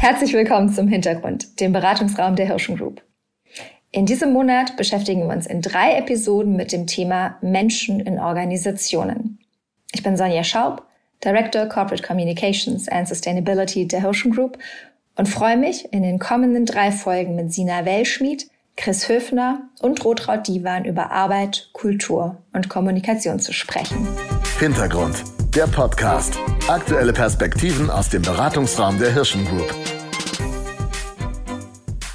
Herzlich willkommen zum Hintergrund, dem Beratungsraum der Hirschen Group. In diesem Monat beschäftigen wir uns in drei Episoden mit dem Thema Menschen in Organisationen. Ich bin Sonja Schaub, Director Corporate Communications and Sustainability der Hirschen Group und freue mich, in den kommenden drei Folgen mit Sina Wellschmidt, Chris Höfner und Rotraud Divan über Arbeit, Kultur und Kommunikation zu sprechen. Hintergrund, der Podcast. Aktuelle Perspektiven aus dem Beratungsraum der Hirschen Group.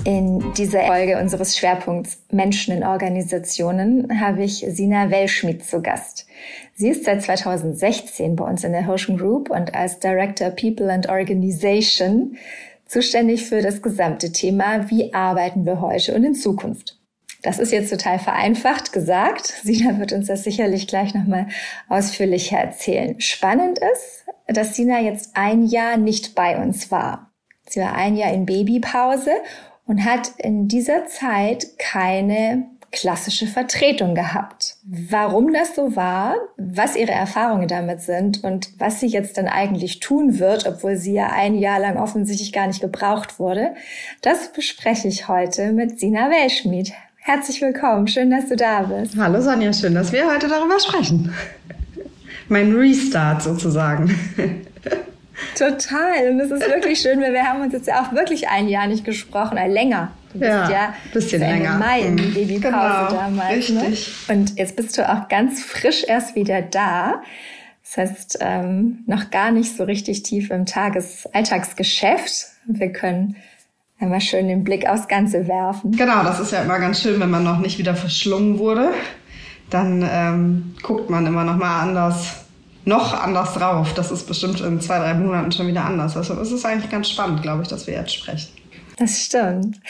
In dieser Folge unseres Schwerpunkts Menschen in Organisationen habe ich Sina Wellschmidt zu Gast. Sie ist seit 2016 bei uns in der Hirschen Group und als Director People and Organization zuständig für das gesamte Thema, wie arbeiten wir heute und in Zukunft. Das ist jetzt total vereinfacht gesagt. Sina wird uns das sicherlich gleich nochmal ausführlicher erzählen. Spannend ist, dass Sina jetzt ein Jahr nicht bei uns war. Sie war ein Jahr in Babypause und hat in dieser Zeit keine klassische Vertretung gehabt. Warum das so war, was ihre Erfahrungen damit sind und was sie jetzt dann eigentlich tun wird, obwohl sie ja ein Jahr lang offensichtlich gar nicht gebraucht wurde, das bespreche ich heute mit Sina Welschmied. Herzlich willkommen, schön, dass du da bist. Hallo Sonja, schön, dass wir heute darüber sprechen. mein Restart sozusagen. Total. Und es ist wirklich schön, weil wir haben uns jetzt ja auch wirklich ein Jahr nicht gesprochen, äh, länger. Du bist ja, ja bisschen Ende länger. Mai in mhm. Babypause genau, damals. Ne? Richtig. Ne? Und jetzt bist du auch ganz frisch erst wieder da. Das heißt, ähm, noch gar nicht so richtig tief im Tages Alltagsgeschäft. Wir können einmal schön den Blick aufs Ganze werfen. Genau, das ist ja immer ganz schön, wenn man noch nicht wieder verschlungen wurde. Dann ähm, guckt man immer noch mal anders noch anders drauf. Das ist bestimmt in zwei, drei Monaten schon wieder anders. Also es ist eigentlich ganz spannend, glaube ich, dass wir jetzt sprechen. Das stimmt.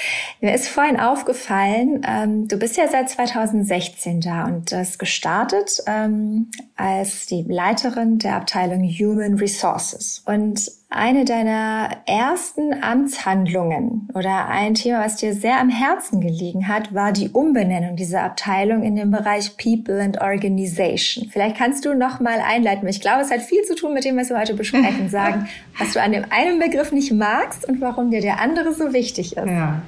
Mir ist vorhin aufgefallen, ähm, du bist ja seit 2016 da und das gestartet ähm, als die Leiterin der Abteilung Human Resources. Und eine deiner ersten Amtshandlungen oder ein Thema, was dir sehr am Herzen gelegen hat, war die Umbenennung dieser Abteilung in den Bereich People and Organization. Vielleicht kannst du noch mal einleiten. Ich glaube, es hat viel zu tun mit dem, was wir heute besprechen, sagen, was du an dem einen Begriff nicht magst und warum dir der andere so wichtig ist. Ja.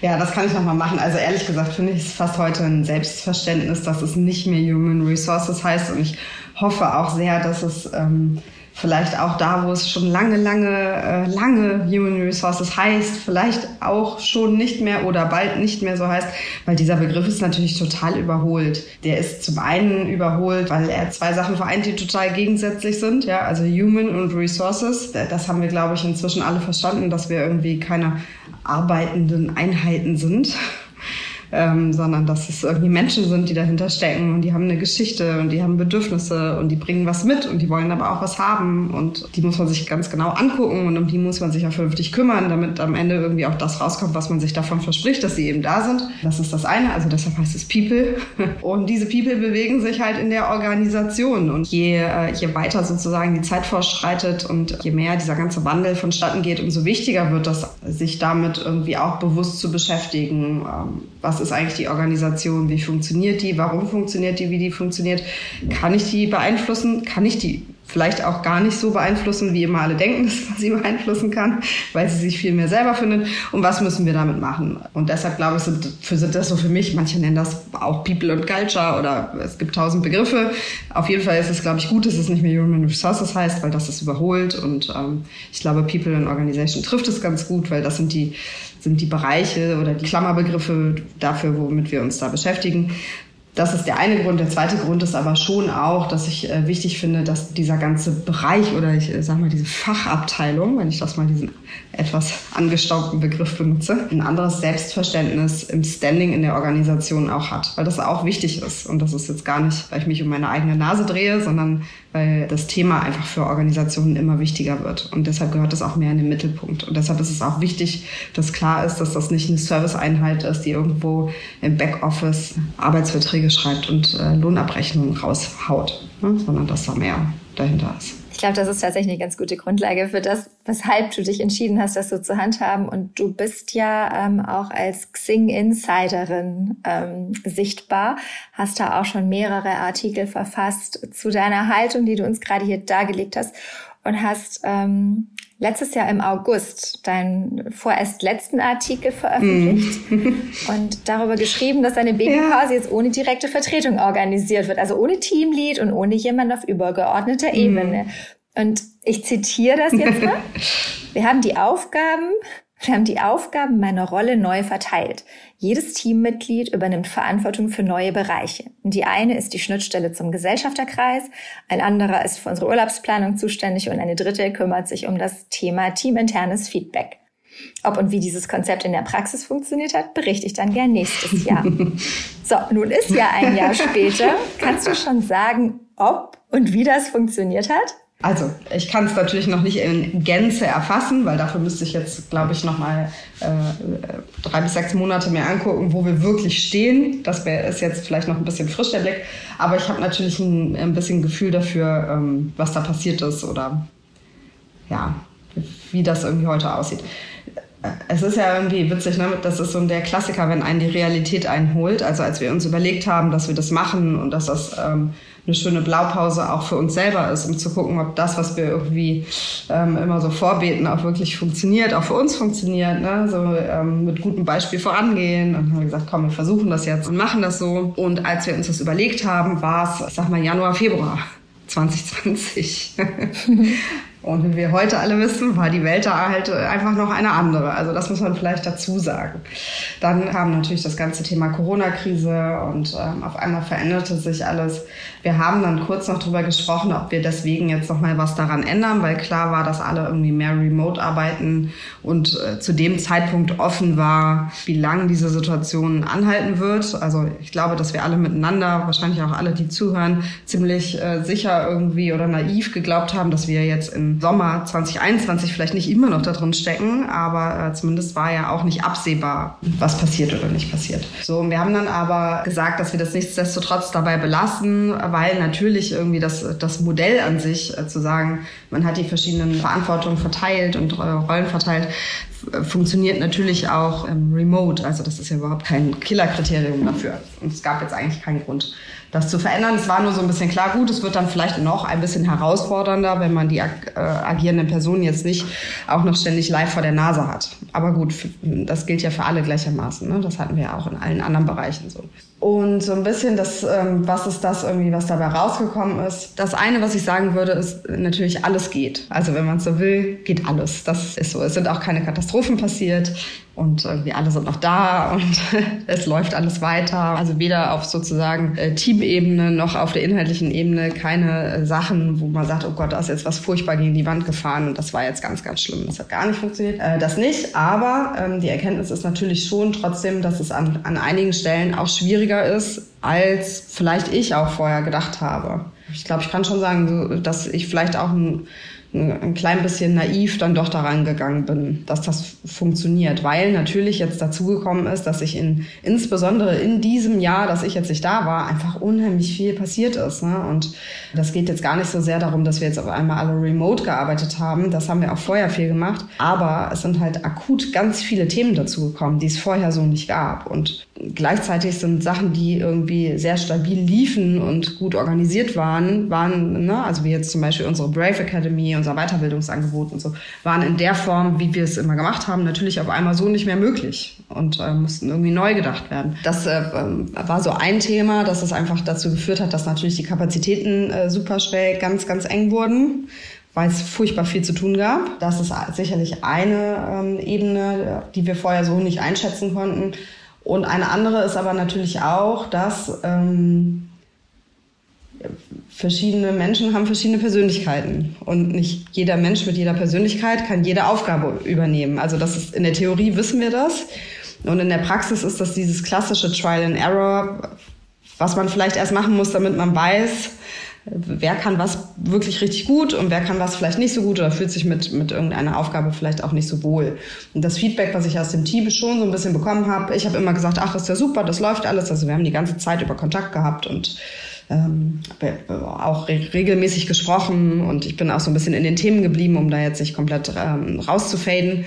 Ja, das kann ich nochmal machen. Also ehrlich gesagt finde ich es fast heute ein Selbstverständnis, dass es nicht mehr Human Resources heißt. Und ich hoffe auch sehr, dass es ähm, vielleicht auch da, wo es schon lange, lange, äh, lange Human Resources heißt, vielleicht auch schon nicht mehr oder bald nicht mehr so heißt, weil dieser Begriff ist natürlich total überholt. Der ist zum einen überholt, weil er zwei Sachen vereint, die total gegensätzlich sind, ja, also Human und Resources. Das haben wir, glaube ich, inzwischen alle verstanden, dass wir irgendwie keine arbeitenden Einheiten sind ähm, sondern dass es irgendwie Menschen sind, die dahinter stecken und die haben eine Geschichte und die haben Bedürfnisse und die bringen was mit und die wollen aber auch was haben und die muss man sich ganz genau angucken und um die muss man sich auch vernünftig kümmern, damit am Ende irgendwie auch das rauskommt, was man sich davon verspricht, dass sie eben da sind. Das ist das eine, also deshalb heißt es People. Und diese People bewegen sich halt in der Organisation und je, äh, je weiter sozusagen die Zeit fortschreitet und je mehr dieser ganze Wandel vonstatten geht, umso wichtiger wird das, sich damit irgendwie auch bewusst zu beschäftigen. Ähm, was ist eigentlich die Organisation, wie funktioniert die, warum funktioniert die, wie die funktioniert, kann ich die beeinflussen, kann ich die vielleicht auch gar nicht so beeinflussen, wie immer alle denken, dass man sie beeinflussen kann, weil sie sich viel mehr selber findet. Und was müssen wir damit machen? Und deshalb glaube ich, sind, für, sind das so für mich, manche nennen das auch People und Culture oder es gibt tausend Begriffe. Auf jeden Fall ist es, glaube ich, gut, dass es nicht mehr Human Resources heißt, weil das ist überholt. Und ähm, ich glaube, People and Organization trifft es ganz gut, weil das sind die sind die Bereiche oder die Klammerbegriffe dafür, womit wir uns da beschäftigen. Das ist der eine Grund. Der zweite Grund ist aber schon auch, dass ich äh, wichtig finde, dass dieser ganze Bereich oder ich äh, sage mal diese Fachabteilung, wenn ich das mal diesen etwas angestaubten Begriff benutze, ein anderes Selbstverständnis im Standing in der Organisation auch hat, weil das auch wichtig ist. Und das ist jetzt gar nicht, weil ich mich um meine eigene Nase drehe, sondern weil das Thema einfach für Organisationen immer wichtiger wird. Und deshalb gehört das auch mehr in den Mittelpunkt. Und deshalb ist es auch wichtig, dass klar ist, dass das nicht eine Serviceeinheit ist, die irgendwo im Backoffice Arbeitsverträge schreibt und äh, Lohnabrechnungen raushaut, ne? sondern dass da mehr dahinter ist. Ich glaube, das ist tatsächlich eine ganz gute Grundlage für das, weshalb du dich entschieden hast, das so zu handhaben. Und du bist ja ähm, auch als Xing-Insiderin ähm, sichtbar, hast da auch schon mehrere Artikel verfasst zu deiner Haltung, die du uns gerade hier dargelegt hast und hast ähm, letztes Jahr im August deinen vorerst letzten Artikel veröffentlicht mm. und darüber geschrieben, dass deine Babypause ja. jetzt ohne direkte Vertretung organisiert wird, also ohne Teamlead und ohne jemand auf übergeordneter mm. Ebene. Und ich zitiere das jetzt mal. Wir haben die Aufgaben, wir haben die Aufgaben meiner Rolle neu verteilt. Jedes Teammitglied übernimmt Verantwortung für neue Bereiche. Die eine ist die Schnittstelle zum Gesellschafterkreis, ein anderer ist für unsere Urlaubsplanung zuständig und eine dritte kümmert sich um das Thema teaminternes Feedback. Ob und wie dieses Konzept in der Praxis funktioniert hat, berichte ich dann gern nächstes Jahr. so, nun ist ja ein Jahr später. Kannst du schon sagen, ob und wie das funktioniert hat? Also, ich kann es natürlich noch nicht in Gänze erfassen, weil dafür müsste ich jetzt, glaube ich, noch mal äh, drei bis sechs Monate mehr angucken, wo wir wirklich stehen. Das wär, ist jetzt vielleicht noch ein bisschen frisch, der Blick. Aber ich habe natürlich ein, ein, bisschen Gefühl dafür, ähm, was da passiert ist oder ja, wie das irgendwie heute aussieht. Es ist ja irgendwie witzig, ne? das ist so der Klassiker, wenn einen die Realität einholt. Also als wir uns überlegt haben, dass wir das machen und dass das... Ähm, eine schöne Blaupause auch für uns selber ist, um zu gucken, ob das, was wir irgendwie ähm, immer so vorbeten, auch wirklich funktioniert, auch für uns funktioniert, ne? so ähm, mit gutem Beispiel vorangehen. Und haben gesagt, komm, wir versuchen das jetzt und machen das so. Und als wir uns das überlegt haben, war es, sag mal, Januar, Februar 2020. Und wie wir heute alle wissen, war die Welt da halt einfach noch eine andere. Also das muss man vielleicht dazu sagen. Dann kam natürlich das ganze Thema Corona-Krise und ähm, auf einmal veränderte sich alles. Wir haben dann kurz noch drüber gesprochen, ob wir deswegen jetzt noch mal was daran ändern, weil klar war, dass alle irgendwie mehr remote arbeiten und äh, zu dem Zeitpunkt offen war, wie lange diese Situation anhalten wird. Also ich glaube, dass wir alle miteinander, wahrscheinlich auch alle, die zuhören, ziemlich äh, sicher irgendwie oder naiv geglaubt haben, dass wir jetzt Sommer 2021 vielleicht nicht immer noch da drin stecken, aber äh, zumindest war ja auch nicht absehbar, was passiert oder nicht passiert. So, und wir haben dann aber gesagt, dass wir das nichtsdestotrotz dabei belassen, weil natürlich irgendwie das, das Modell an sich äh, zu sagen, man hat die verschiedenen Verantwortungen verteilt und äh, Rollen verteilt, funktioniert natürlich auch ähm, remote. Also das ist ja überhaupt kein Killerkriterium dafür. Und es gab jetzt eigentlich keinen Grund, das zu verändern. Es war nur so ein bisschen klar, gut, es wird dann vielleicht noch ein bisschen herausfordernder, wenn man die äh, agierenden Personen jetzt nicht auch noch ständig live vor der Nase hat. Aber gut, das gilt ja für alle gleichermaßen. Ne? Das hatten wir ja auch in allen anderen Bereichen so. Und so ein bisschen das, ähm, was ist das irgendwie, was dabei rausgekommen ist. Das eine, was ich sagen würde, ist natürlich alles geht. Also wenn man so will, geht alles. Das ist so. Es sind auch keine Katastrophen passiert und irgendwie alle sind noch da und es läuft alles weiter. Also weder auf sozusagen äh, Teamebene noch auf der inhaltlichen Ebene keine äh, Sachen, wo man sagt, oh Gott, da ist jetzt was furchtbar gegen die Wand gefahren und das war jetzt ganz, ganz schlimm. Das hat gar nicht funktioniert. Äh, das nicht, aber ähm, die Erkenntnis ist natürlich schon trotzdem, dass es an, an einigen Stellen auch schwieriger ist, als vielleicht ich auch vorher gedacht habe. Ich glaube, ich kann schon sagen, dass ich vielleicht auch ein ein klein bisschen naiv dann doch daran gegangen bin, dass das funktioniert, weil natürlich jetzt dazugekommen ist, dass ich in, insbesondere in diesem Jahr, dass ich jetzt nicht da war, einfach unheimlich viel passiert ist. Ne? Und das geht jetzt gar nicht so sehr darum, dass wir jetzt auf einmal alle remote gearbeitet haben. Das haben wir auch vorher viel gemacht. Aber es sind halt akut ganz viele Themen dazugekommen, die es vorher so nicht gab. Und gleichzeitig sind Sachen, die irgendwie sehr stabil liefen und gut organisiert waren, waren, ne, also wie jetzt zum Beispiel unsere Brave Academy, unser Weiterbildungsangebot und so, waren in der Form, wie wir es immer gemacht haben, natürlich auf einmal so nicht mehr möglich und äh, mussten irgendwie neu gedacht werden. Das äh, war so ein Thema, dass es einfach dazu geführt hat, dass natürlich die Kapazitäten äh, super schnell ganz, ganz eng wurden weil es furchtbar viel zu tun gab. Das ist sicherlich eine ähm, Ebene, die wir vorher so nicht einschätzen konnten. Und eine andere ist aber natürlich auch, dass ähm, verschiedene Menschen haben verschiedene Persönlichkeiten und nicht jeder Mensch mit jeder Persönlichkeit kann jede Aufgabe übernehmen. Also das ist in der Theorie wissen wir das und in der Praxis ist das dieses klassische Trial and Error, was man vielleicht erst machen muss, damit man weiß, wer kann was wirklich richtig gut und wer kann was vielleicht nicht so gut oder fühlt sich mit, mit irgendeiner Aufgabe vielleicht auch nicht so wohl. Und das Feedback, was ich aus dem Team schon so ein bisschen bekommen habe, ich habe immer gesagt, ach, ist ja super, das läuft alles. Also wir haben die ganze Zeit über Kontakt gehabt und ähm, auch re regelmäßig gesprochen und ich bin auch so ein bisschen in den Themen geblieben, um da jetzt nicht komplett ähm, rauszufaden.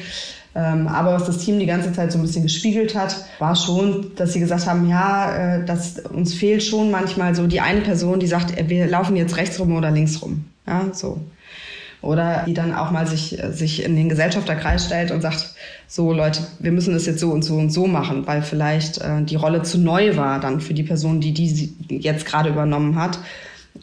Ähm, aber was das Team die ganze Zeit so ein bisschen gespiegelt hat, war schon, dass sie gesagt haben, ja, äh, dass uns fehlt schon manchmal so die eine Person, die sagt, wir laufen jetzt rechts rum oder links rum. Ja, so. Oder die dann auch mal sich, sich in den Gesellschafterkreis stellt und sagt, so Leute, wir müssen das jetzt so und so und so machen, weil vielleicht äh, die Rolle zu neu war dann für die Person, die die jetzt gerade übernommen hat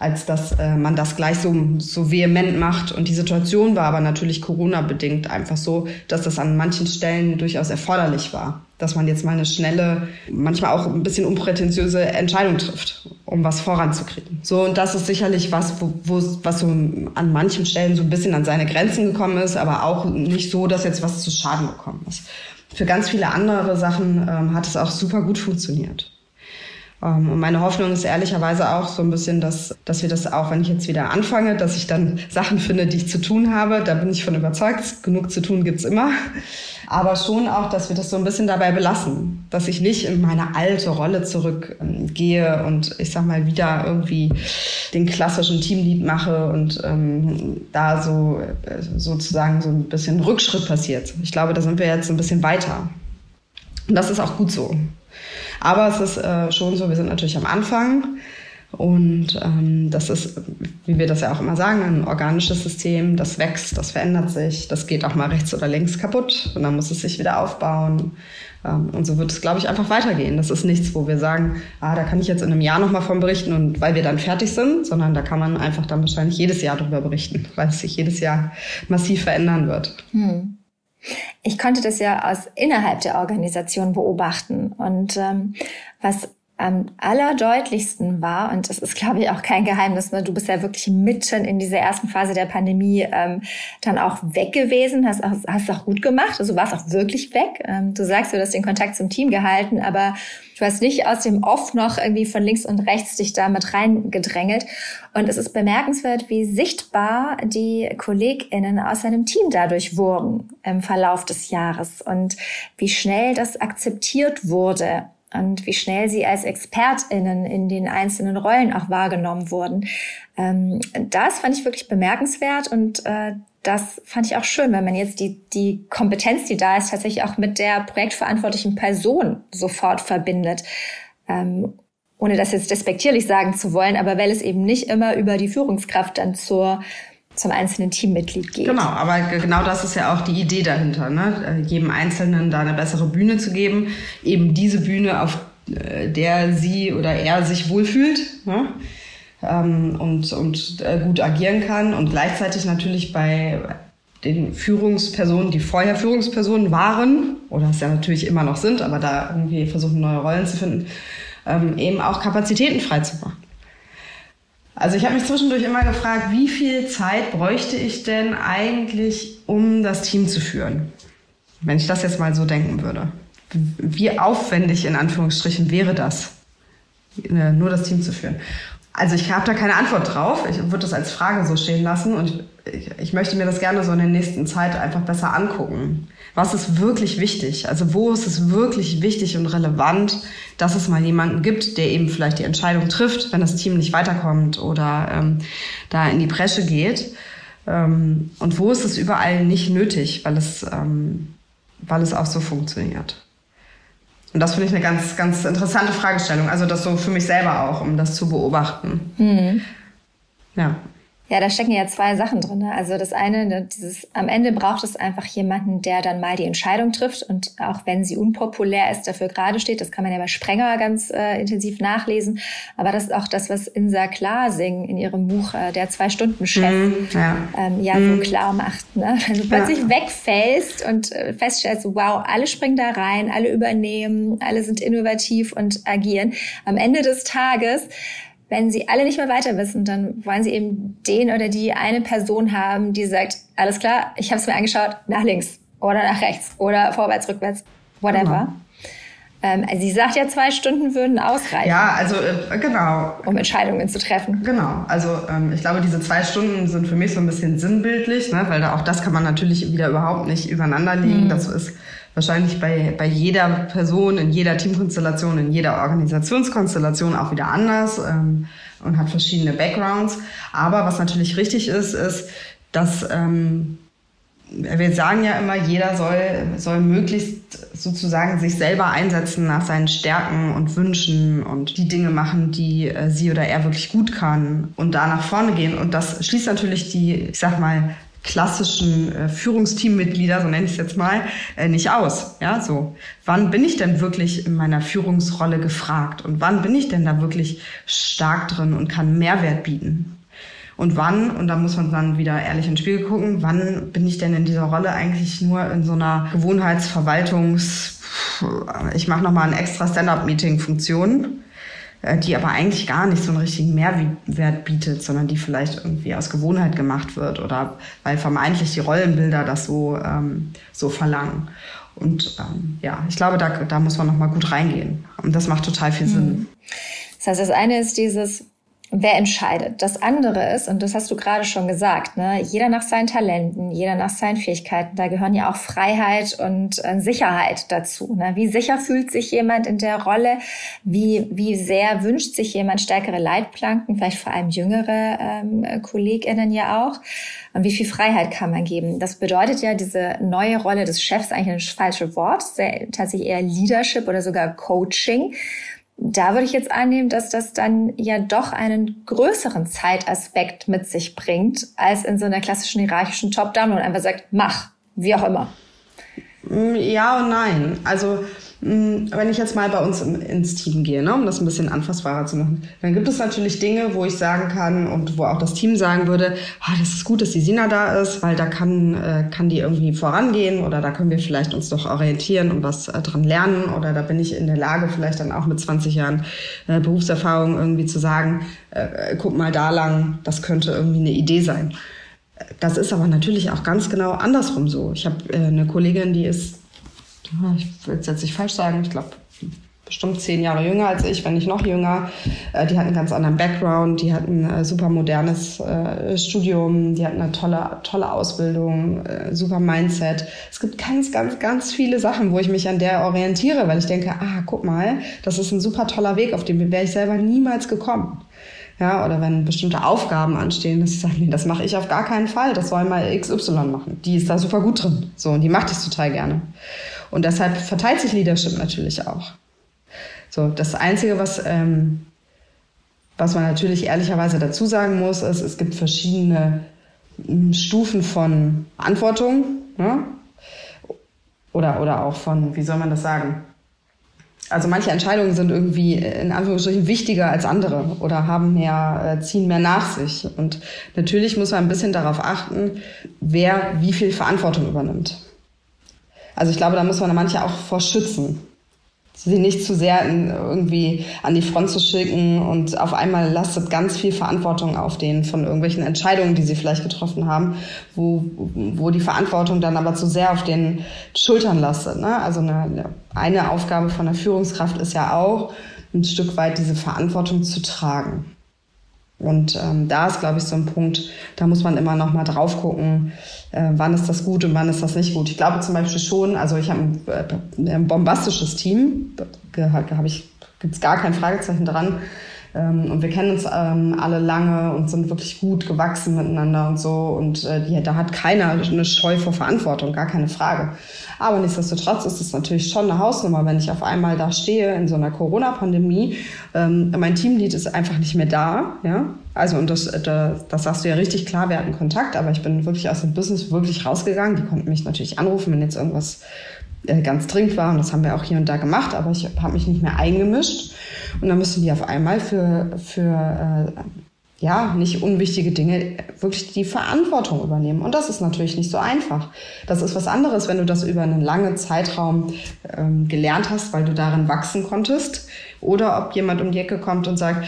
als dass äh, man das gleich so, so vehement macht. Und die Situation war aber natürlich Corona-bedingt einfach so, dass das an manchen Stellen durchaus erforderlich war. Dass man jetzt mal eine schnelle, manchmal auch ein bisschen unprätentiöse Entscheidung trifft, um was voranzukriegen. So, und das ist sicherlich was, wo, wo, was so an manchen Stellen so ein bisschen an seine Grenzen gekommen ist, aber auch nicht so, dass jetzt was zu Schaden gekommen ist. Für ganz viele andere Sachen ähm, hat es auch super gut funktioniert. Ähm, und meine Hoffnung ist ehrlicherweise auch so ein bisschen, dass, dass wir das auch, wenn ich jetzt wieder anfange, dass ich dann Sachen finde, die ich zu tun habe. Da bin ich von überzeugt. Genug zu tun gibt's immer. Aber schon auch, dass wir das so ein bisschen dabei belassen. Dass ich nicht in meine alte Rolle zurückgehe und ich sag mal wieder irgendwie den klassischen Teamlead mache und ähm, da so äh, sozusagen so ein bisschen Rückschritt passiert. Ich glaube, da sind wir jetzt ein bisschen weiter. Und das ist auch gut so. Aber es ist äh, schon so, wir sind natürlich am Anfang. Und ähm, das ist, wie wir das ja auch immer sagen, ein organisches System, das wächst, das verändert sich, das geht auch mal rechts oder links kaputt und dann muss es sich wieder aufbauen. Ähm, und so wird es, glaube ich, einfach weitergehen. Das ist nichts, wo wir sagen, ah, da kann ich jetzt in einem Jahr nochmal von berichten und weil wir dann fertig sind, sondern da kann man einfach dann wahrscheinlich jedes Jahr darüber berichten, weil es sich jedes Jahr massiv verändern wird. Hm. Ich konnte das ja aus innerhalb der Organisation beobachten. Und ähm, was am allerdeutlichsten war, und das ist, glaube ich, auch kein Geheimnis, ne? du bist ja wirklich mitten in dieser ersten Phase der Pandemie ähm, dann auch weg gewesen, hast auch, hast auch gut gemacht, also warst auch wirklich weg. Ähm, du sagst, du hast den Kontakt zum Team gehalten, aber du hast nicht aus dem Off noch irgendwie von links und rechts dich da mit reingedrängelt. Und es ist bemerkenswert, wie sichtbar die KollegInnen aus seinem Team dadurch wurden im Verlauf des Jahres und wie schnell das akzeptiert wurde und wie schnell sie als ExpertInnen in den einzelnen Rollen auch wahrgenommen wurden. Ähm, das fand ich wirklich bemerkenswert und äh, das fand ich auch schön, wenn man jetzt die, die Kompetenz, die da ist, tatsächlich auch mit der projektverantwortlichen Person sofort verbindet. Ähm, ohne das jetzt despektierlich sagen zu wollen, aber weil es eben nicht immer über die Führungskraft dann zur zum einzelnen Teammitglied geht. Genau, aber genau das ist ja auch die Idee dahinter, ne? Äh, jedem Einzelnen da eine bessere Bühne zu geben, eben diese Bühne, auf äh, der sie oder er sich wohlfühlt ne? ähm, und, und äh, gut agieren kann und gleichzeitig natürlich bei den Führungspersonen, die vorher Führungspersonen waren oder es ja natürlich immer noch sind, aber da irgendwie versuchen neue Rollen zu finden, ähm, eben auch Kapazitäten freizumachen. Also ich habe mich zwischendurch immer gefragt, wie viel Zeit bräuchte ich denn eigentlich, um das Team zu führen? Wenn ich das jetzt mal so denken würde. Wie aufwendig in Anführungsstrichen wäre das, äh, nur das Team zu führen? Also ich habe da keine Antwort drauf. Ich würde das als Frage so stehen lassen und ich, ich möchte mir das gerne so in der nächsten Zeit einfach besser angucken. Was ist wirklich wichtig? Also wo ist es wirklich wichtig und relevant, dass es mal jemanden gibt, der eben vielleicht die Entscheidung trifft, wenn das Team nicht weiterkommt oder ähm, da in die Bresche geht? Ähm, und wo ist es überall nicht nötig, weil es, ähm, weil es auch so funktioniert? Und das finde ich eine ganz, ganz interessante Fragestellung. Also das so für mich selber auch, um das zu beobachten. Mhm. Ja. Ja, da stecken ja zwei Sachen drin. Ne? Also das eine, ne, dieses, am Ende braucht es einfach jemanden, der dann mal die Entscheidung trifft und auch wenn sie unpopulär ist, dafür gerade steht. Das kann man ja bei Sprenger ganz äh, intensiv nachlesen. Aber das ist auch das, was Insa Klasing in ihrem Buch äh, Der Zwei-Stunden-Chef mm, ja, ähm, ja mm. so klar macht. Ne? Wenn du plötzlich ja. wegfällst und äh, feststellst, wow, alle springen da rein, alle übernehmen, alle sind innovativ und agieren. Am Ende des Tages wenn sie alle nicht mehr weiter wissen, dann wollen sie eben den oder die eine Person haben, die sagt, alles klar, ich habe es mir angeschaut, nach links oder nach rechts oder vorwärts, rückwärts, whatever. Genau. Ähm, also sie sagt ja, zwei Stunden würden ausreichen. Ja, also äh, genau. Um Entscheidungen zu treffen. Genau. Also ähm, ich glaube, diese zwei Stunden sind für mich so ein bisschen sinnbildlich, ne? weil da auch das kann man natürlich wieder überhaupt nicht übereinander legen. Mhm. Das ist wahrscheinlich bei, bei jeder Person, in jeder Teamkonstellation, in jeder Organisationskonstellation auch wieder anders ähm, und hat verschiedene Backgrounds. Aber was natürlich richtig ist, ist, dass ähm, wir sagen ja immer, jeder soll, soll möglichst sozusagen sich selber einsetzen nach seinen Stärken und Wünschen und die Dinge machen, die äh, sie oder er wirklich gut kann und da nach vorne gehen. Und das schließt natürlich die, ich sag mal, klassischen äh, Führungsteammitglieder, so nenne ich es jetzt mal, äh, nicht aus. Ja, so. Wann bin ich denn wirklich in meiner Führungsrolle gefragt? Und wann bin ich denn da wirklich stark drin und kann Mehrwert bieten? Und wann, und da muss man dann wieder ehrlich ins Spiel gucken, wann bin ich denn in dieser Rolle eigentlich nur in so einer Gewohnheitsverwaltungs, ich mache nochmal ein extra Stand-up-Meeting-Funktion, die aber eigentlich gar nicht so einen richtigen Mehrwert bietet, sondern die vielleicht irgendwie aus Gewohnheit gemacht wird oder weil vermeintlich die Rollenbilder das so, ähm, so verlangen. Und ähm, ja, ich glaube, da, da muss man nochmal gut reingehen. Und das macht total viel Sinn. Hm. Das heißt, das eine ist dieses, wer entscheidet. Das andere ist, und das hast du gerade schon gesagt, ne, jeder nach seinen Talenten, jeder nach seinen Fähigkeiten. Da gehören ja auch Freiheit und äh, Sicherheit dazu. Ne? Wie sicher fühlt sich jemand in der Rolle? Wie, wie sehr wünscht sich jemand stärkere Leitplanken, vielleicht vor allem jüngere ähm, KollegInnen ja auch? Und wie viel Freiheit kann man geben? Das bedeutet ja, diese neue Rolle des Chefs, eigentlich ein falsches Wort, sehr, tatsächlich eher Leadership oder sogar Coaching da würde ich jetzt annehmen, dass das dann ja doch einen größeren Zeitaspekt mit sich bringt, als in so einer klassischen hierarchischen Top-Down und einfach sagt, mach, wie auch immer. Mm, ja und nein. Also wenn ich jetzt mal bei uns ins Team gehe, ne, um das ein bisschen anfassbarer zu machen, dann gibt es natürlich Dinge, wo ich sagen kann und wo auch das Team sagen würde, oh, das ist gut, dass die Sina da ist, weil da kann, äh, kann die irgendwie vorangehen oder da können wir vielleicht uns doch orientieren und was äh, dran lernen oder da bin ich in der Lage, vielleicht dann auch mit 20 Jahren äh, Berufserfahrung irgendwie zu sagen, äh, guck mal da lang, das könnte irgendwie eine Idee sein. Das ist aber natürlich auch ganz genau andersrum so. Ich habe äh, eine Kollegin, die ist ich will es jetzt nicht falsch sagen, ich glaube bestimmt zehn Jahre jünger als ich, wenn nicht noch jünger. Äh, die hat einen ganz anderen Background, die hat ein äh, super modernes äh, Studium, die hat eine tolle, tolle Ausbildung, super Mindset. Es gibt ganz, ganz, ganz viele Sachen, wo ich mich an der orientiere, weil ich denke, ah, guck mal, das ist ein super toller Weg, auf den wäre ich selber niemals gekommen. Ja, oder wenn bestimmte Aufgaben anstehen, dass ich sage, nee, das mache ich auf gar keinen Fall, das soll mal XY machen. Die ist da super gut drin. So, und die macht das total gerne. Und deshalb verteilt sich Leadership natürlich auch. So, das Einzige, was, ähm, was man natürlich ehrlicherweise dazu sagen muss, ist, es gibt verschiedene hm, Stufen von Verantwortung ne? oder, oder auch von, wie soll man das sagen? Also manche Entscheidungen sind irgendwie in Anführungsstrichen wichtiger als andere oder haben mehr, äh, ziehen mehr nach sich. Und natürlich muss man ein bisschen darauf achten, wer wie viel Verantwortung übernimmt. Also ich glaube, da muss man manche auch vor schützen. Sie nicht zu sehr in, irgendwie an die Front zu schicken und auf einmal lastet ganz viel Verantwortung auf denen von irgendwelchen Entscheidungen, die sie vielleicht getroffen haben, wo, wo die Verantwortung dann aber zu sehr auf den Schultern lastet. Ne? Also eine, eine Aufgabe von der Führungskraft ist ja auch, ein Stück weit diese Verantwortung zu tragen. Und ähm, da ist, glaube ich, so ein Punkt, da muss man immer noch mal drauf gucken, äh, wann ist das gut und wann ist das nicht gut. Ich glaube zum Beispiel schon, also ich habe ein, äh, ein bombastisches Team, da habe ich gibt's gar kein Fragezeichen dran. Ähm, und wir kennen uns ähm, alle lange und sind wirklich gut gewachsen miteinander und so. Und äh, da hat keiner eine Scheu vor Verantwortung, gar keine Frage. Aber nichtsdestotrotz ist es natürlich schon eine Hausnummer, wenn ich auf einmal da stehe in so einer Corona-Pandemie. Ähm, mein Teamlead ist einfach nicht mehr da. Ja? Also, und das, äh, das, das sagst du ja richtig klar, wir hatten Kontakt, aber ich bin wirklich aus dem Business wirklich rausgegangen. Die konnten mich natürlich anrufen, wenn jetzt irgendwas äh, ganz dringend war. Und das haben wir auch hier und da gemacht, aber ich habe mich nicht mehr eingemischt. Und dann müssen die auf einmal für, für äh, ja, nicht unwichtige Dinge wirklich die Verantwortung übernehmen. Und das ist natürlich nicht so einfach. Das ist was anderes, wenn du das über einen langen Zeitraum ähm, gelernt hast, weil du darin wachsen konntest. Oder ob jemand um die Ecke kommt und sagt,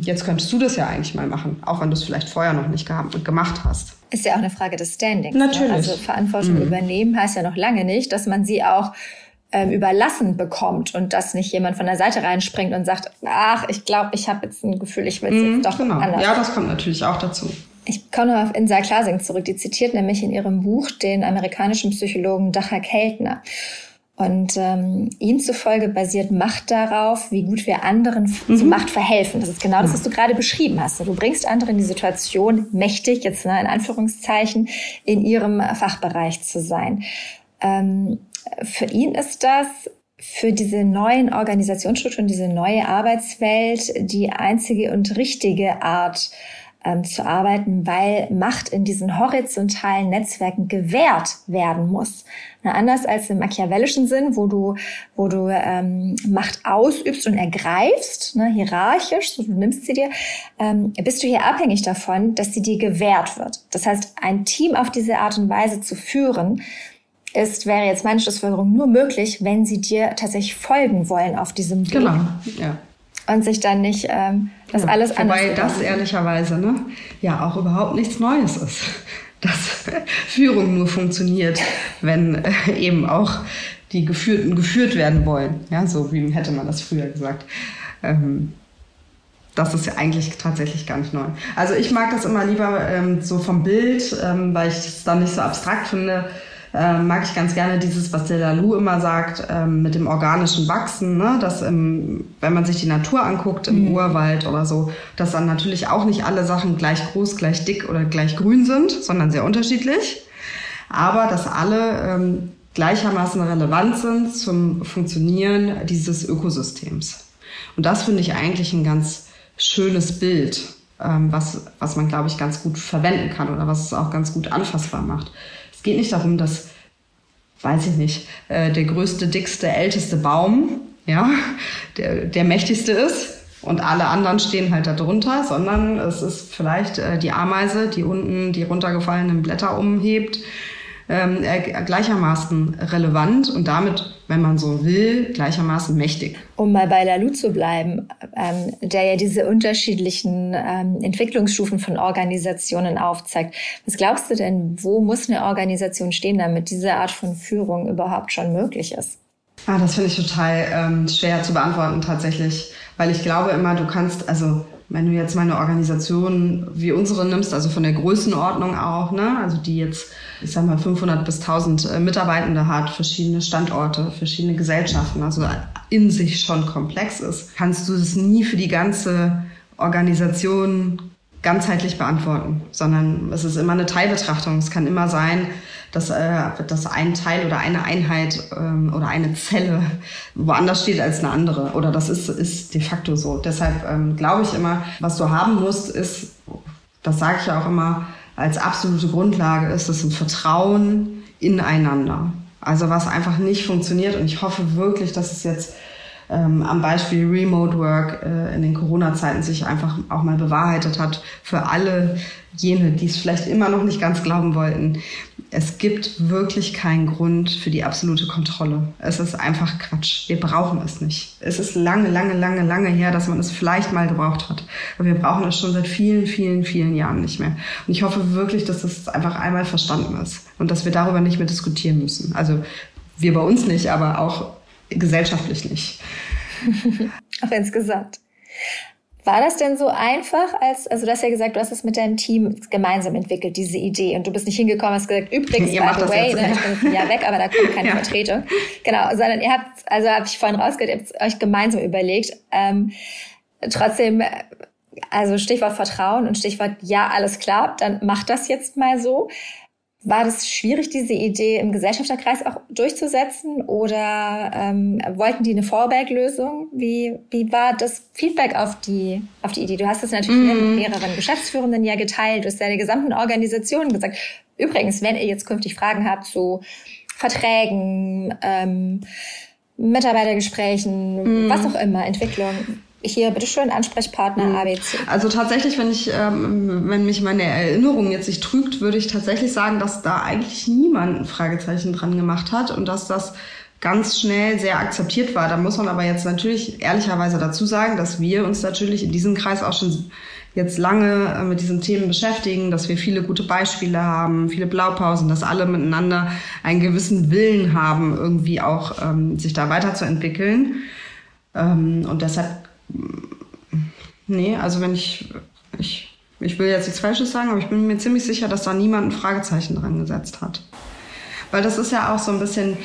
jetzt könntest du das ja eigentlich mal machen, auch wenn du es vielleicht vorher noch nicht gemacht hast. Ist ja auch eine Frage des Standings. Ne? Natürlich. Ne? Also Verantwortung mhm. übernehmen heißt ja noch lange nicht, dass man sie auch ähm, überlassen bekommt und dass nicht jemand von der Seite reinspringt und sagt, ach, ich glaube, ich habe jetzt ein Gefühl, ich will es mhm, jetzt doch genau. anders. Ja, das kommt natürlich auch dazu. Ich komme noch auf Insa Klasing zurück. Die zitiert nämlich in ihrem Buch den amerikanischen Psychologen Dacher Keltner. Und ähm, ihm zufolge basiert Macht darauf, wie gut wir anderen mhm. zu Macht verhelfen. Das ist genau das, was du gerade beschrieben hast. Du bringst andere in die Situation, mächtig, jetzt ne, in Anführungszeichen, in ihrem Fachbereich zu sein. Ähm, für ihn ist das für diese neuen Organisationsstrukturen, diese neue Arbeitswelt die einzige und richtige Art, ähm, zu arbeiten, weil Macht in diesen horizontalen Netzwerken gewährt werden muss. Na, anders als im machiavellischen Sinn, wo du, wo du ähm, Macht ausübst und ergreifst, ne, hierarchisch, so du nimmst sie dir, ähm, bist du hier abhängig davon, dass sie dir gewährt wird. Das heißt, ein Team auf diese Art und Weise zu führen, ist, wäre jetzt meine Schlussfolgerung nur möglich, wenn sie dir tatsächlich folgen wollen auf diesem Weg. Genau, ja. Und sich dann nicht ähm, das ja, alles anders. Wobei das ehrlicherweise ne, ja auch überhaupt nichts Neues ist. Dass Führung nur funktioniert, wenn äh, eben auch die Geführten geführt werden wollen. Ja, so wie hätte man das früher gesagt. Ähm, das ist ja eigentlich tatsächlich gar nicht neu. Also ich mag das immer lieber ähm, so vom Bild, ähm, weil ich es dann nicht so abstrakt finde äh, mag ich ganz gerne dieses, was der Lalou immer sagt, ähm, mit dem organischen Wachsen, ne? dass im, wenn man sich die Natur anguckt, im mhm. Urwald oder so, dass dann natürlich auch nicht alle Sachen gleich groß, gleich dick oder gleich grün sind, sondern sehr unterschiedlich. Aber dass alle ähm, gleichermaßen relevant sind zum Funktionieren dieses Ökosystems. Und das finde ich eigentlich ein ganz schönes Bild, ähm, was, was man, glaube ich, ganz gut verwenden kann oder was es auch ganz gut anfassbar macht. Es geht nicht darum, dass, weiß ich nicht, äh, der größte, dickste, älteste Baum, ja, der, der mächtigste ist und alle anderen stehen halt darunter, sondern es ist vielleicht äh, die Ameise, die unten die runtergefallenen Blätter umhebt ähm, äh, gleichermaßen relevant und damit, wenn man so will, gleichermaßen mächtig. Um mal bei Lalu zu bleiben, ähm, der ja diese unterschiedlichen ähm, Entwicklungsstufen von Organisationen aufzeigt. Was glaubst du denn, wo muss eine Organisation stehen, damit diese Art von Führung überhaupt schon möglich ist? Ah, das finde ich total ähm, schwer zu beantworten tatsächlich, weil ich glaube immer, du kannst, also wenn du jetzt mal eine Organisation wie unsere nimmst, also von der Größenordnung auch, ne, also die jetzt, ich sag mal, 500 bis 1000 äh, Mitarbeitende hat, verschiedene Standorte, verschiedene Gesellschaften, also in sich schon komplex ist, kannst du es nie für die ganze Organisation ganzheitlich beantworten, sondern es ist immer eine Teilbetrachtung. Es kann immer sein, dass, äh, dass ein Teil oder eine Einheit ähm, oder eine Zelle woanders steht als eine andere. Oder das ist, ist de facto so. Deshalb ähm, glaube ich immer, was du haben musst, ist, das sage ich ja auch immer, als absolute Grundlage ist es ein Vertrauen ineinander. Also was einfach nicht funktioniert. Und ich hoffe wirklich, dass es jetzt ähm, am Beispiel Remote Work äh, in den Corona-Zeiten sich einfach auch mal bewahrheitet hat für alle jene, die es vielleicht immer noch nicht ganz glauben wollten. Es gibt wirklich keinen Grund für die absolute Kontrolle. Es ist einfach Quatsch. Wir brauchen es nicht. Es ist lange, lange, lange, lange her, dass man es vielleicht mal gebraucht hat. Aber wir brauchen es schon seit vielen, vielen, vielen Jahren nicht mehr. Und ich hoffe wirklich, dass das einfach einmal verstanden ist und dass wir darüber nicht mehr diskutieren müssen. Also wir bei uns nicht, aber auch gesellschaftlich nicht. auch insgesamt. War das denn so einfach, als, also du hast ja gesagt, du hast es mit deinem Team gemeinsam entwickelt, diese Idee, und du bist nicht hingekommen, hast gesagt, übrigens, ihr by the way, ne, ich bin Jahr weg, aber da kommt keine ja. Vertretung. Genau, sondern ihr habt, also habe ich vorhin rausgehört, ihr habt euch gemeinsam überlegt. Ähm, trotzdem, also Stichwort Vertrauen und Stichwort, ja, alles klar, dann macht das jetzt mal so. War das schwierig, diese Idee im Gesellschafterkreis auch durchzusetzen oder ähm, wollten die eine Vorberglösung? Wie, wie war das Feedback auf die, auf die Idee? Du hast es natürlich mm. mit mehreren Geschäftsführenden ja geteilt, du hast deine gesamten Organisationen gesagt. Übrigens, wenn ihr jetzt künftig Fragen habt zu Verträgen, ähm, Mitarbeitergesprächen, mm. was auch immer, Entwicklung, hier, bitteschön, Ansprechpartner mhm. ABC. Also tatsächlich, wenn ich, ähm, wenn mich meine Erinnerung jetzt nicht trügt, würde ich tatsächlich sagen, dass da eigentlich niemand ein Fragezeichen dran gemacht hat und dass das ganz schnell sehr akzeptiert war. Da muss man aber jetzt natürlich ehrlicherweise dazu sagen, dass wir uns natürlich in diesem Kreis auch schon jetzt lange äh, mit diesen Themen beschäftigen, dass wir viele gute Beispiele haben, viele Blaupausen, dass alle miteinander einen gewissen Willen haben, irgendwie auch ähm, sich da weiterzuentwickeln. Ähm, und deshalb Nee, also wenn ich, ich, ich will jetzt nichts Falsches sagen, aber ich bin mir ziemlich sicher, dass da niemand ein Fragezeichen dran gesetzt hat. Weil das ist ja auch so ein bisschen,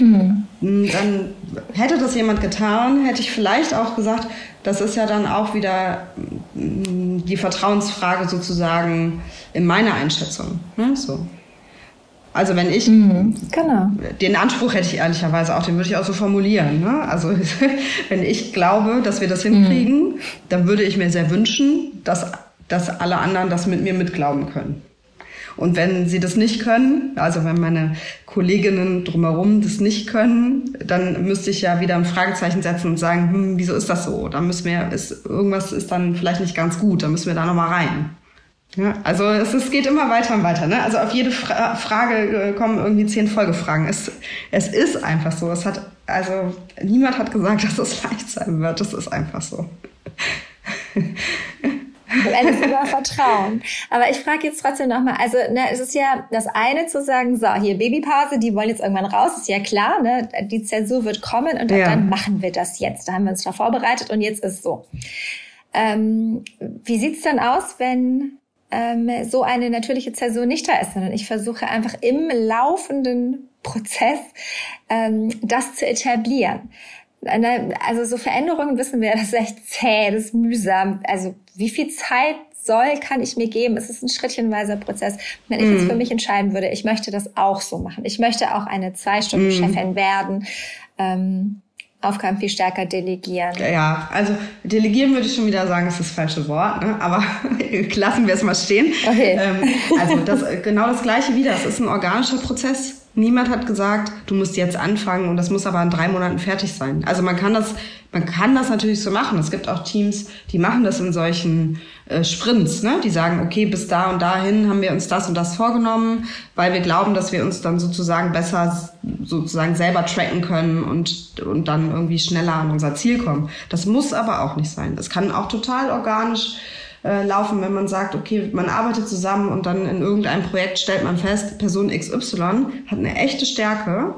mhm. dann hätte das jemand getan, hätte ich vielleicht auch gesagt, das ist ja dann auch wieder hm, die Vertrauensfrage sozusagen in meiner Einschätzung. Ne? So. Also wenn ich, mhm, genau. den Anspruch hätte ich ehrlicherweise auch, den würde ich auch so formulieren. Ne? Also wenn ich glaube, dass wir das hinkriegen, mhm. dann würde ich mir sehr wünschen, dass dass alle anderen das mit mir mitglauben können. Und wenn sie das nicht können, also wenn meine Kolleginnen drumherum das nicht können, dann müsste ich ja wieder ein Fragezeichen setzen und sagen, hm, wieso ist das so? Da müssen wir, ist, irgendwas ist dann vielleicht nicht ganz gut, da müssen wir da nochmal rein. Ja, also es, es geht immer weiter und weiter. Ne? Also auf jede Fra Frage äh, kommen irgendwie zehn Folgefragen. Es, es ist einfach so. Es hat, also niemand hat gesagt, dass es leicht sein wird. Das ist einfach so. Am Ende über Vertrauen. Aber ich frage jetzt trotzdem nochmal, also ne, es ist ja das eine zu sagen, so, hier Babypause, die wollen jetzt irgendwann raus, ist ja klar, ne, die Zäsur wird kommen und ja. dann machen wir das jetzt. Da haben wir uns da vorbereitet und jetzt ist so. Ähm, wie sieht's dann aus, wenn ähm, so eine natürliche Zäsur nicht da ist, sondern ich versuche einfach im laufenden Prozess ähm, das zu etablieren. Also so Veränderungen wissen wir, das ist echt zäh, das ist mühsam. Also wie viel Zeit soll, kann ich mir geben. Es ist ein schrittchenweiser Prozess. Wenn ich mm. jetzt mhm. für mich entscheiden würde, ich möchte das auch so machen. Ich möchte auch eine Zwei-Stunden-Chefin mm. werden. Ähm, Aufgaben viel stärker delegieren. Ja, also delegieren würde ich schon wieder sagen, ist das falsche Wort, ne? aber lassen wir es mal stehen. Okay. Ähm, also das, genau das gleiche wieder. Es ist ein organischer Prozess. Niemand hat gesagt, du musst jetzt anfangen und das muss aber in drei Monaten fertig sein. Also man kann das, man kann das natürlich so machen. Es gibt auch Teams, die machen das in solchen äh, Sprints, ne? Die sagen, okay, bis da und dahin haben wir uns das und das vorgenommen, weil wir glauben, dass wir uns dann sozusagen besser sozusagen selber tracken können und, und dann irgendwie schneller an unser Ziel kommen. Das muss aber auch nicht sein. Es kann auch total organisch äh, laufen, wenn man sagt, okay, man arbeitet zusammen und dann in irgendeinem Projekt stellt man fest, Person XY hat eine echte Stärke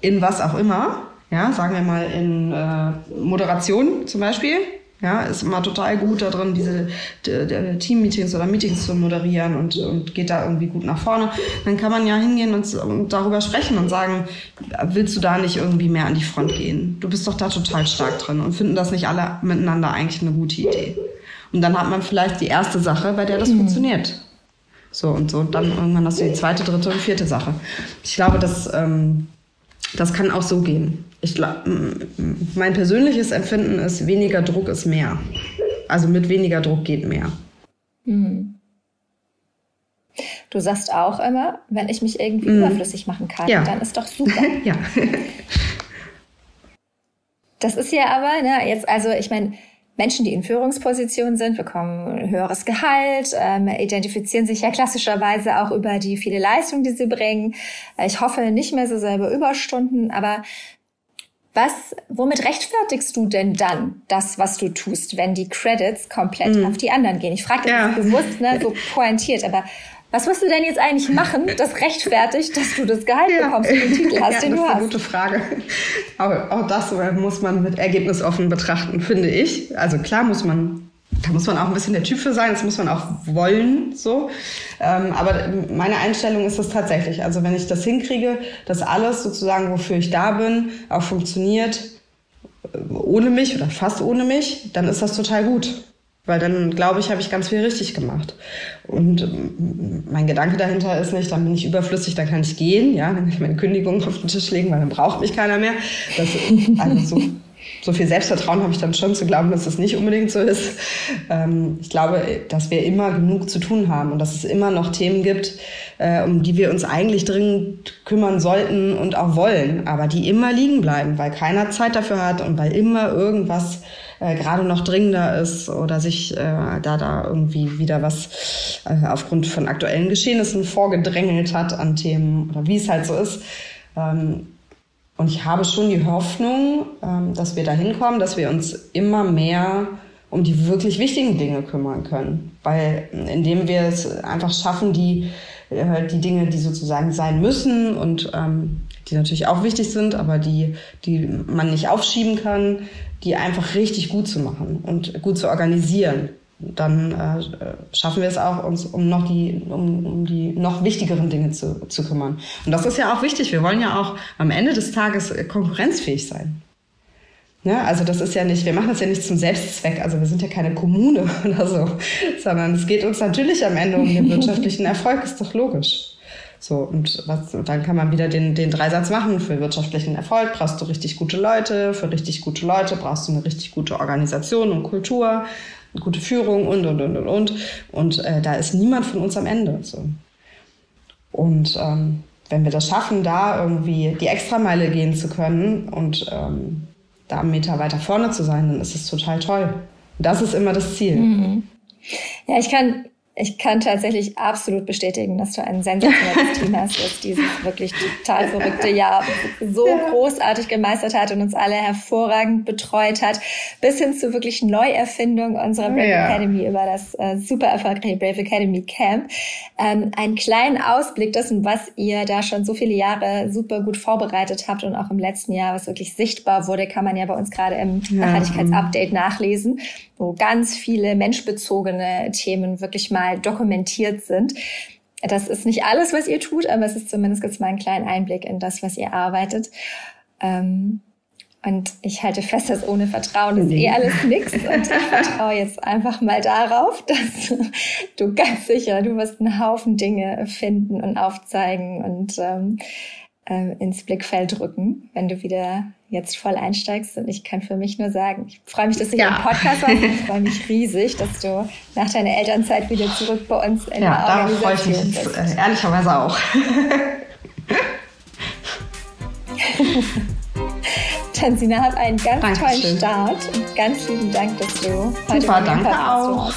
in was auch immer. Ja, sagen wir mal in äh, Moderation zum Beispiel. Ja, ist immer total gut da drin, diese Team-Meetings oder Meetings zu moderieren und, und geht da irgendwie gut nach vorne. Dann kann man ja hingehen und, und darüber sprechen und sagen, willst du da nicht irgendwie mehr an die Front gehen? Du bist doch da total stark drin und finden das nicht alle miteinander eigentlich eine gute Idee. Und dann hat man vielleicht die erste Sache, bei der das mhm. funktioniert. So und so. Und dann irgendwann hast du die zweite, dritte und vierte Sache. Ich glaube, das, ähm, das kann auch so gehen. Ich glaub, mein persönliches Empfinden ist, weniger Druck ist mehr. Also mit weniger Druck geht mehr. Mhm. Du sagst auch immer, wenn ich mich irgendwie mhm. überflüssig machen kann, ja. dann ist doch super. ja. das ist ja aber, ne, jetzt, also ich meine, Menschen, die in Führungspositionen sind, bekommen ein höheres Gehalt, ähm, identifizieren sich ja klassischerweise auch über die viele Leistungen, die sie bringen. Ich hoffe nicht mehr so selber Überstunden, aber was, womit rechtfertigst du denn dann das, was du tust, wenn die Credits komplett mm. auf die anderen gehen? Ich frage ja. bewusst, ne, so pointiert, aber was musst du denn jetzt eigentlich machen, das rechtfertigt, dass du das Gehalt ja. bekommst und den Titel hast, ja, den du hast? Das ist eine gute Frage. Aber auch das muss man mit ergebnisoffen betrachten, finde ich. Also klar muss man, da muss man auch ein bisschen der Typ für sein, das muss man auch wollen, so. Ähm, aber meine Einstellung ist es tatsächlich. Also wenn ich das hinkriege, dass alles sozusagen, wofür ich da bin, auch funktioniert, äh, ohne mich oder fast ohne mich, dann ist das total gut. Weil dann, glaube ich, habe ich ganz viel richtig gemacht. Und ähm, mein Gedanke dahinter ist nicht, dann bin ich überflüssig, dann kann ich gehen, ja, dann kann ich meine Kündigung auf den Tisch legen, weil dann braucht mich keiner mehr. Das, also so, so viel Selbstvertrauen habe ich dann schon zu glauben, dass das nicht unbedingt so ist. Ähm, ich glaube, dass wir immer genug zu tun haben und dass es immer noch Themen gibt, äh, um die wir uns eigentlich dringend kümmern sollten und auch wollen, aber die immer liegen bleiben, weil keiner Zeit dafür hat und weil immer irgendwas äh, gerade noch dringender ist oder sich äh, da da irgendwie wieder was äh, aufgrund von aktuellen Geschehnissen vorgedrängelt hat an Themen oder wie es halt so ist. Ähm, und ich habe schon die Hoffnung, ähm, dass wir da hinkommen, dass wir uns immer mehr um die wirklich wichtigen Dinge kümmern können. Weil indem wir es einfach schaffen, die, äh, die Dinge, die sozusagen sein müssen und ähm, die natürlich auch wichtig sind, aber die, die man nicht aufschieben kann, die einfach richtig gut zu machen und gut zu organisieren. Dann äh, schaffen wir es auch, uns um noch die, um, um die noch wichtigeren Dinge zu, zu kümmern. Und das ist ja auch wichtig. Wir wollen ja auch am Ende des Tages konkurrenzfähig sein. Ja, also das ist ja nicht, wir machen das ja nicht zum Selbstzweck, also wir sind ja keine Kommune oder so, sondern es geht uns natürlich am Ende um den wirtschaftlichen Erfolg, ist doch logisch. So, und, was, und dann kann man wieder den, den Dreisatz machen. Für wirtschaftlichen Erfolg brauchst du richtig gute Leute, für richtig gute Leute brauchst du eine richtig gute Organisation und Kultur. gute Führung und, und, und, und, und. Und äh, da ist niemand von uns am Ende. So. Und ähm, wenn wir das schaffen, da irgendwie die Extrameile gehen zu können und ähm, da einen Meter weiter vorne zu sein, dann ist es total toll. Das ist immer das Ziel. Mhm. Ja, ich kann ich kann tatsächlich absolut bestätigen, dass du ein sensationelles Team hast, das dieses wirklich total verrückte Jahr so ja. großartig gemeistert hat und uns alle hervorragend betreut hat, bis hin zu wirklich Neuerfindung unserer Brave ja. Academy über das äh, super erfolgreiche Brave Academy Camp. Ähm, einen kleinen Ausblick dessen, was ihr da schon so viele Jahre super gut vorbereitet habt und auch im letzten Jahr, was wirklich sichtbar wurde, kann man ja bei uns gerade im ja. Nachhaltigkeitsupdate nachlesen wo ganz viele menschbezogene Themen wirklich mal dokumentiert sind. Das ist nicht alles, was ihr tut, aber es ist zumindest jetzt mal ein kleiner Einblick in das, was ihr arbeitet. Ähm, und ich halte fest, dass ohne Vertrauen ist eh alles nix. Und ich vertraue jetzt einfach mal darauf, dass du ganz sicher, du wirst einen Haufen Dinge finden und aufzeigen und ähm, äh, ins Blickfeld rücken, wenn du wieder jetzt voll einsteigst. Und ich kann für mich nur sagen, ich freue mich, dass du ja. hier im Podcast warst. Ich freue mich riesig, dass du nach deiner Elternzeit wieder zurück bei uns in ja, der Organisation freue ich mich jetzt, äh, ehrlicherweise auch. Tansina, hab einen ganz Dankeschön. tollen Start und ganz lieben Dank, dass du heute Super, danke auch.